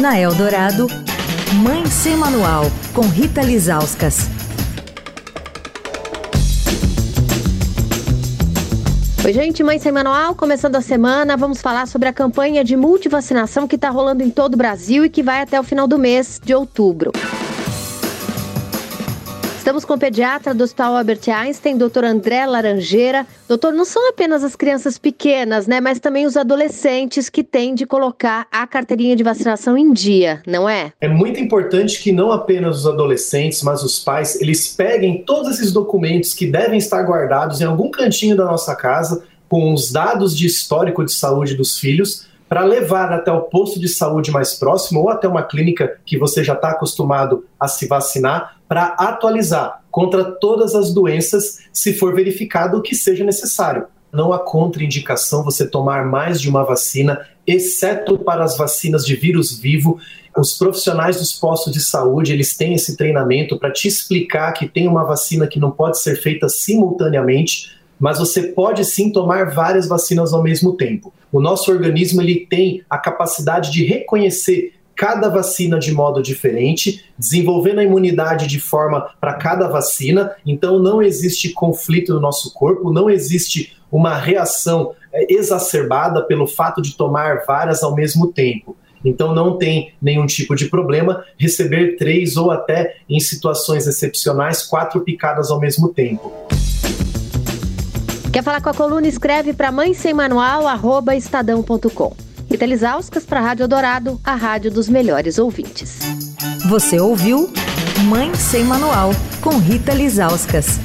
Na Eldorado, Mãe Sem Manual, com Rita Lizauskas. Oi, gente, Mãe Sem Manual, começando a semana, vamos falar sobre a campanha de multivacinação que está rolando em todo o Brasil e que vai até o final do mês de outubro. Estamos com o pediatra do Hospital Albert Einstein, doutor André Laranjeira. Doutor, não são apenas as crianças pequenas, né, mas também os adolescentes que têm de colocar a carteirinha de vacinação em dia, não é? É muito importante que não apenas os adolescentes, mas os pais, eles peguem todos esses documentos que devem estar guardados em algum cantinho da nossa casa com os dados de histórico de saúde dos filhos para levar até o posto de saúde mais próximo ou até uma clínica que você já está acostumado a se vacinar para atualizar contra todas as doenças se for verificado que seja necessário. Não há contraindicação você tomar mais de uma vacina, exceto para as vacinas de vírus vivo. Os profissionais dos postos de saúde, eles têm esse treinamento para te explicar que tem uma vacina que não pode ser feita simultaneamente, mas você pode sim tomar várias vacinas ao mesmo tempo. O nosso organismo ele tem a capacidade de reconhecer cada vacina de modo diferente, desenvolvendo a imunidade de forma para cada vacina. Então não existe conflito no nosso corpo, não existe uma reação é, exacerbada pelo fato de tomar várias ao mesmo tempo. Então não tem nenhum tipo de problema receber três ou até, em situações excepcionais, quatro picadas ao mesmo tempo. Quer falar com a coluna? Escreve para mãe sem manual, arroba estadão.com. Rita Lisauskas para a Rádio Dourado, a rádio dos melhores ouvintes. Você ouviu Mãe Sem Manual, com Rita Lisauskas.